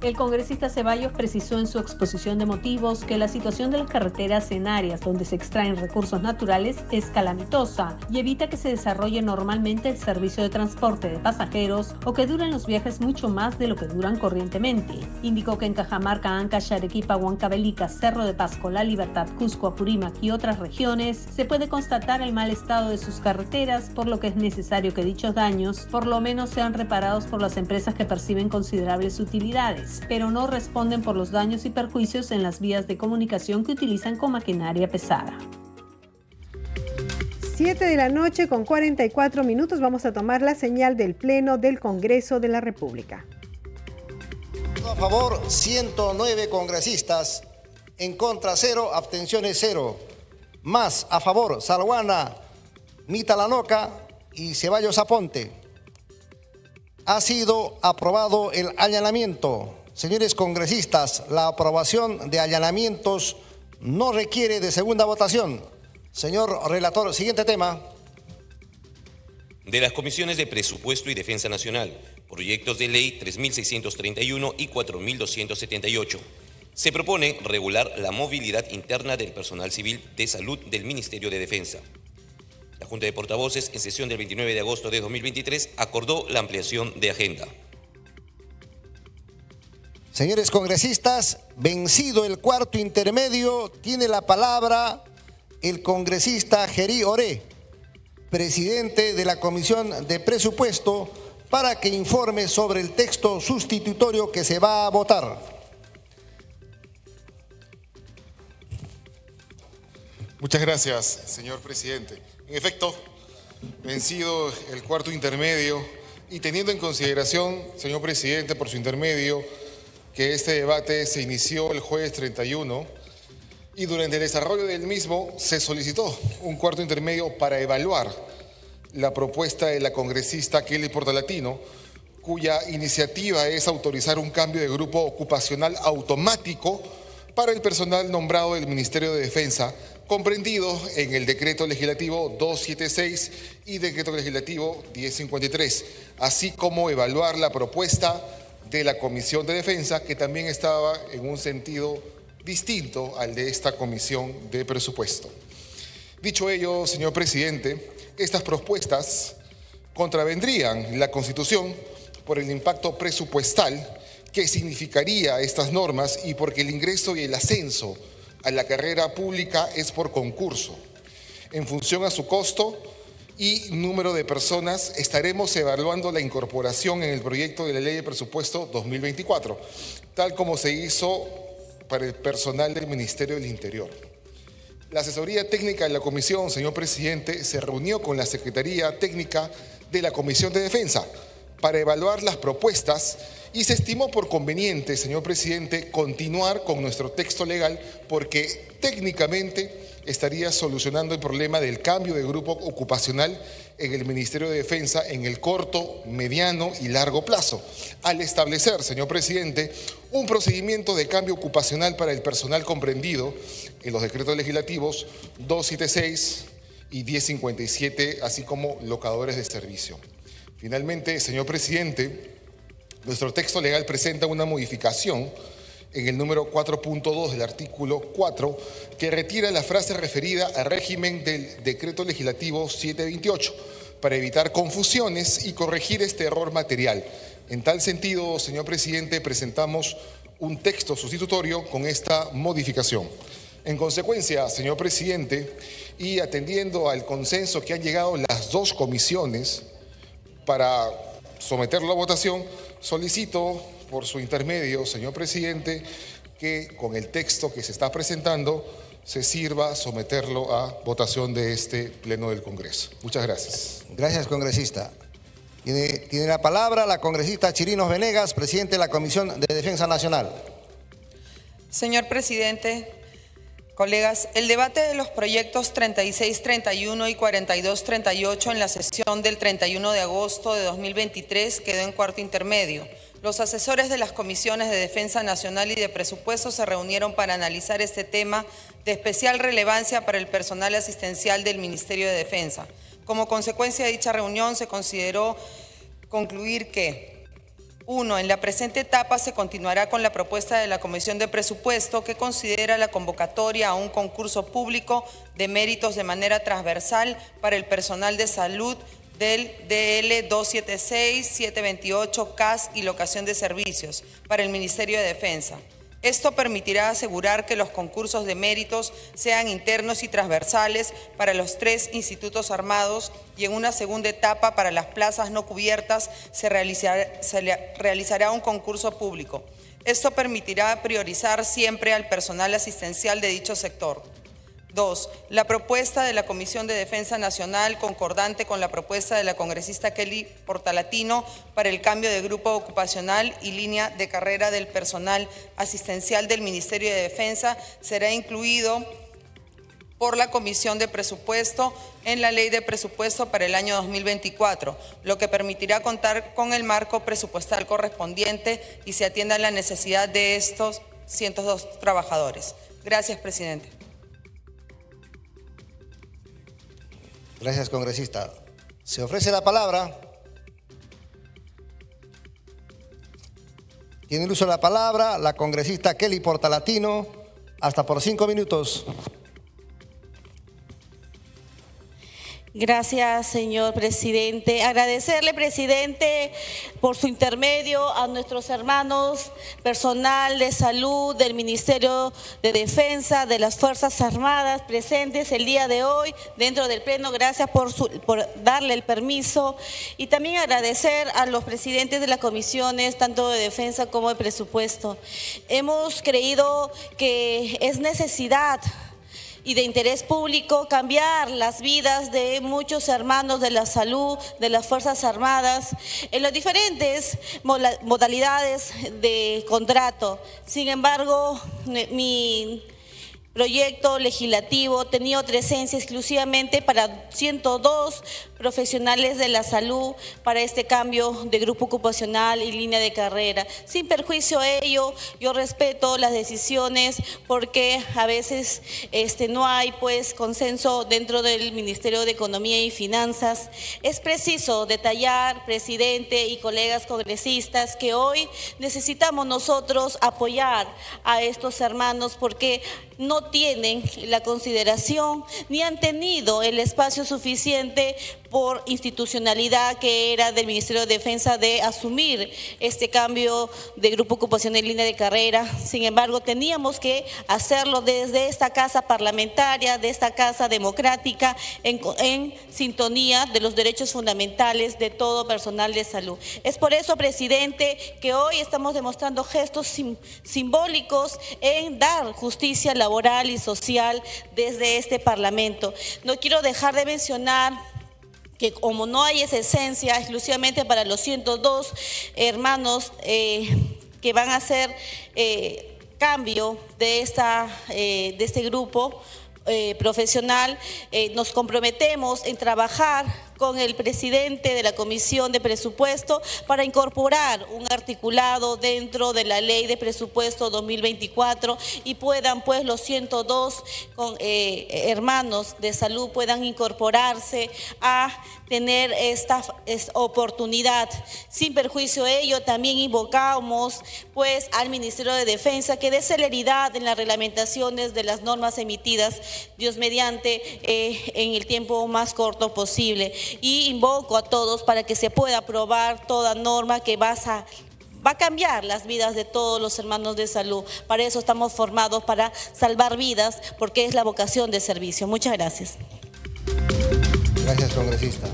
S35: El congresista Ceballos precisó en su exposición de motivos que la situación de las carreteras en áreas donde se extraen recursos naturales es calamitosa y evita que se desarrolle normalmente el servicio de transporte de pasajeros o que duren los viajes mucho más de lo que duran corrientemente. Indicó que en Cajamarca, Ancash, Arequipa, Huancavelica, Cerro de Pasco, La Libertad, Cusco, Apurímac y otras regiones se puede constatar el mal estado de sus carreteras, por lo que es necesario que dichos daños por lo menos sean reparados por las empresas que perciben considerables utilidades, pero no responden por los daños y perjuicios en las vías de comunicación que utilizan con maquinaria pesada.
S1: 7 de la noche con 44 minutos vamos a tomar la señal del Pleno del Congreso de la República.
S2: A favor, 109 congresistas. En contra, 0. Abstenciones, 0. Más a favor, Salguana, Mitalanoca y Ceballos Aponte. Ha sido aprobado el allanamiento. Señores congresistas, la aprobación de allanamientos no requiere de segunda votación. Señor relator, siguiente tema.
S36: De las comisiones de Presupuesto y Defensa Nacional, proyectos de ley 3631 y 4278. Se propone regular la movilidad interna del personal civil de salud del Ministerio de Defensa. La Junta de Portavoces, en sesión del 29 de agosto de 2023, acordó la ampliación de agenda.
S2: Señores congresistas, vencido el cuarto intermedio, tiene la palabra el congresista Gerí Oré, presidente de la Comisión de Presupuesto, para que informe sobre el texto sustitutorio que se va a votar.
S37: Muchas gracias, señor presidente. En efecto, vencido el cuarto intermedio y teniendo en consideración, señor presidente, por su intermedio, que este debate se inició el jueves 31 y durante el desarrollo del mismo se solicitó un cuarto intermedio para evaluar la propuesta de la congresista Kelly Portalatino, cuya iniciativa es autorizar un cambio de grupo ocupacional automático para el personal nombrado del Ministerio de Defensa, comprendido en el decreto legislativo 276 y decreto legislativo 1053, así como evaluar la propuesta de la Comisión de Defensa, que también estaba en un sentido distinto al de esta Comisión de Presupuesto. Dicho ello, señor presidente, estas propuestas contravendrían la Constitución por el impacto presupuestal que significaría estas normas y porque el ingreso y el ascenso a la carrera pública es por concurso. En función a su costo y número de personas, estaremos evaluando la incorporación en el proyecto de la Ley de Presupuesto 2024, tal como se hizo para el personal del Ministerio del Interior. La asesoría técnica de la comisión, señor presidente, se reunió con la Secretaría Técnica de la Comisión de Defensa para evaluar las propuestas y se estimó por conveniente, señor presidente, continuar con nuestro texto legal porque técnicamente estaría solucionando el problema del cambio de grupo ocupacional en el Ministerio de Defensa en el corto, mediano y largo plazo, al establecer, señor presidente, un procedimiento de cambio ocupacional para el personal comprendido en los decretos legislativos 276 y 1057, así como locadores de servicio. Finalmente, señor presidente, nuestro texto legal presenta una modificación en el número 4.2 del artículo 4 que retira la frase referida al régimen del decreto legislativo 728 para evitar confusiones y corregir este error material. En tal sentido, señor presidente, presentamos un texto sustitutorio con esta modificación. En consecuencia, señor presidente, y atendiendo al consenso que han llegado las dos comisiones para someterlo a votación, solicito por su intermedio, señor presidente, que con el texto que se está presentando se sirva someterlo a votación de este Pleno del Congreso. Muchas gracias.
S2: Gracias, congresista. Tiene, tiene la palabra la congresista Chirinos Venegas, presidente de la Comisión de Defensa Nacional.
S28: Señor presidente, Colegas, el debate de los proyectos 3631 y 4238 en la sesión del 31 de agosto de 2023 quedó en cuarto intermedio. Los asesores de las comisiones de Defensa Nacional y de Presupuesto se reunieron para analizar este tema de especial relevancia para el personal asistencial del Ministerio de Defensa. Como consecuencia de dicha reunión se consideró concluir que Uno, en la presente etapa se continuará con la propuesta de la Comisión de Presupuesto que considera la convocatoria a un concurso público de méritos de manera transversal para el personal de salud del DL 276-728 CAS y locación de servicios para el Ministerio de Defensa. Esto permitirá asegurar que los concursos de méritos sean internos y transversales para los tres institutos armados y en una segunda etapa para las plazas no cubiertas se realizará, un concurso público. Esto permitirá priorizar siempre al personal asistencial de dicho sector. Dos, la propuesta de la Comisión de Defensa Nacional concordante con la propuesta de la congresista Kelly Portalatino para el cambio de grupo ocupacional y línea de carrera del personal asistencial del Ministerio de Defensa será incluido por la Comisión de Presupuesto en la Ley de Presupuesto para el año 2024, lo que permitirá contar con el marco presupuestal correspondiente y se atienda la necesidad de estos 102 trabajadores. Gracias, presidente.
S2: Gracias, congresista. Se ofrece la palabra. Tiene el uso de la palabra la congresista Kelly Portalatino, hasta por cinco minutos.
S38: Gracias, señor presidente. Agradecerle, presidente, por su intermedio a nuestros hermanos personal de salud del Ministerio de Defensa, de las Fuerzas Armadas presentes el día de hoy dentro del Pleno. Gracias por, por darle el permiso. Y también agradecer a los presidentes de las comisiones, tanto de defensa como de presupuesto. Hemos creído que es necesidad y de interés público cambiar las vidas de muchos hermanos de la salud, de las Fuerzas Armadas, en las diferentes modalidades de contrato. Sin embargo, mi proyecto legislativo tenía otra esencia exclusivamente para 102 profesionales de la salud para este cambio de grupo ocupacional y línea de carrera. Sin perjuicio a ello, yo respeto las decisiones porque a veces este, no hay pues consenso dentro del Ministerio de Economía y Finanzas. Es preciso detallar, presidente y colegas congresistas, que hoy necesitamos nosotros apoyar a estos hermanos porque no tienen la consideración ni han tenido el espacio suficiente por institucionalidad que era del Ministerio de Defensa de asumir este cambio de grupo ocupacional en línea de carrera. Sin embargo, teníamos que hacerlo desde esta casa parlamentaria, de esta casa democrática, en, sintonía de los derechos fundamentales de todo personal de salud. Es por eso, presidente, que hoy estamos demostrando gestos simbólicos en dar justicia laboral y social desde este Parlamento. No quiero dejar de mencionar que como no hay esa esencia exclusivamente para los 102 hermanos eh, que van a hacer eh, cambio de, esta, eh, de este grupo profesional, nos comprometemos en trabajar con el presidente de la Comisión de Presupuesto para incorporar un articulado dentro de la Ley de Presupuesto 2024 y puedan pues los 102 con, eh, hermanos de salud puedan incorporarse a tener esta, oportunidad. Sin perjuicio de ello, también invocamos pues al Ministerio de Defensa que dé celeridad en las reglamentaciones de las normas emitidas, Dios mediante, eh, en el tiempo más corto posible y invoco a todos para que se pueda aprobar toda norma que va a va a cambiar las vidas de todos los hermanos de salud. Para eso estamos formados, para salvar vidas, porque es la vocación de servicio. Muchas gracias.
S2: Gracias, congresista.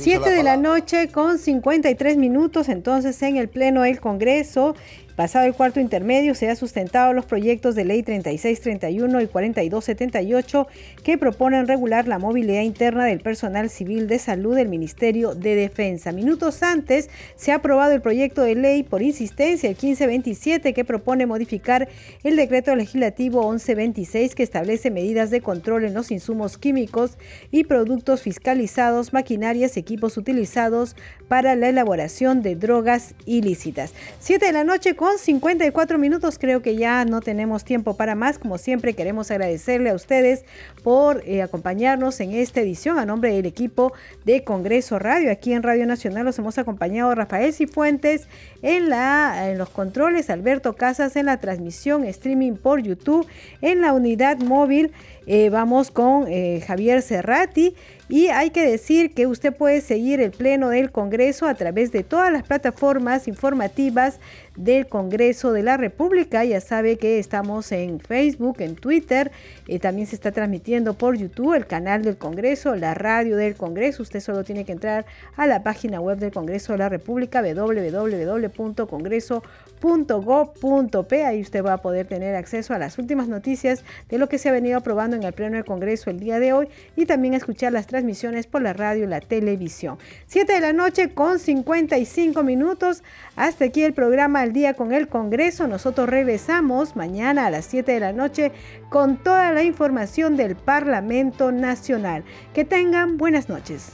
S1: Siete de la noche con 53 minutos entonces en el Pleno del Congreso Pasado el cuarto intermedio, se han sustentado los proyectos de ley 3631 y 4278 que proponen regular la movilidad interna del personal civil de salud del Ministerio de Defensa. Minutos antes, se ha aprobado el proyecto de ley por insistencia, el 1527, que propone modificar el decreto legislativo 1126 que establece medidas de control en los insumos químicos y productos fiscalizados, maquinarias y equipos utilizados para la elaboración de drogas ilícitas. Siete de la noche con 54 minutos. Creo que ya no tenemos tiempo para más. Como siempre, queremos agradecerle a ustedes por eh, acompañarnos en esta edición. A nombre del equipo de Congreso Radio, aquí en Radio Nacional los hemos acompañado Rafael Cifuentes en, la, en los controles, Alberto Casas en la transmisión streaming por YouTube, en la unidad móvil. Eh, vamos con eh, Javier Serrati y hay que decir que usted puede seguir el Pleno del Congreso a través de todas las plataformas informativas del Congreso de la República. Ya sabe que estamos en Facebook, en Twitter, eh, también se está transmitiendo por YouTube el canal del Congreso, la radio del Congreso. Usted solo tiene que entrar a la página web del Congreso de la República, Ahí usted va a poder tener acceso a las últimas noticias de lo que se ha venido aprobando en el Pleno del Congreso el día de hoy y también escuchar las transmisiones por la radio y la televisión. 7 de la noche con 55 minutos. Hasta aquí el programa Al Día con el Congreso. Nosotros regresamos mañana a las 7 de la noche con toda la información del Parlamento Nacional. Que tengan buenas noches.